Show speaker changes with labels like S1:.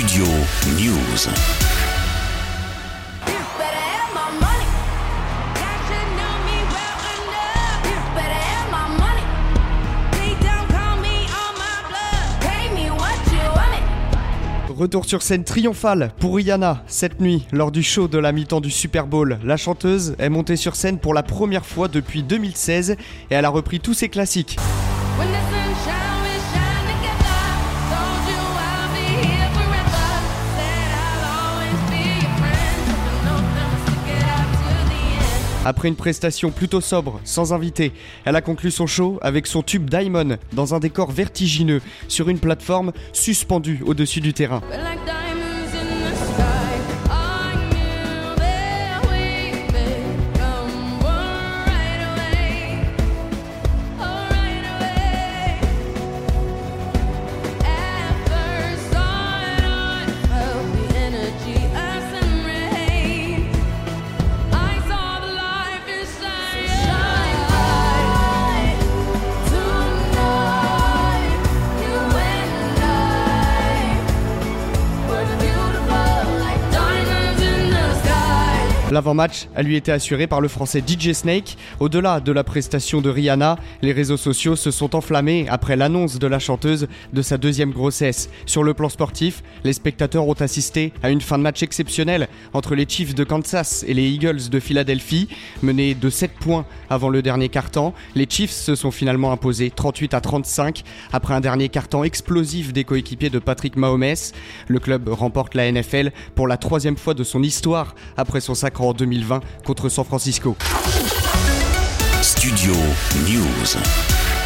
S1: Studio News.
S2: Retour sur scène triomphale pour Rihanna cette nuit lors du show de la mi-temps du Super Bowl. La chanteuse est montée sur scène pour la première fois depuis 2016 et elle a repris tous ses classiques. Après une prestation plutôt sobre, sans invité, elle a conclu son show avec son tube Diamond dans un décor vertigineux sur une plateforme suspendue au-dessus du terrain. L'avant-match a lui été assuré par le français DJ Snake. Au-delà de la prestation de Rihanna, les réseaux sociaux se sont enflammés après l'annonce de la chanteuse de sa deuxième grossesse. Sur le plan sportif, les spectateurs ont assisté à une fin de match exceptionnelle entre les Chiefs de Kansas et les Eagles de Philadelphie. Menés de 7 points avant le dernier quart-temps, les Chiefs se sont finalement imposés 38 à 35 après un dernier quart-temps explosif des coéquipiers de Patrick Mahomes. Le club remporte la NFL pour la troisième fois de son histoire après son sacre en 2020 contre San Francisco.
S1: Studio News.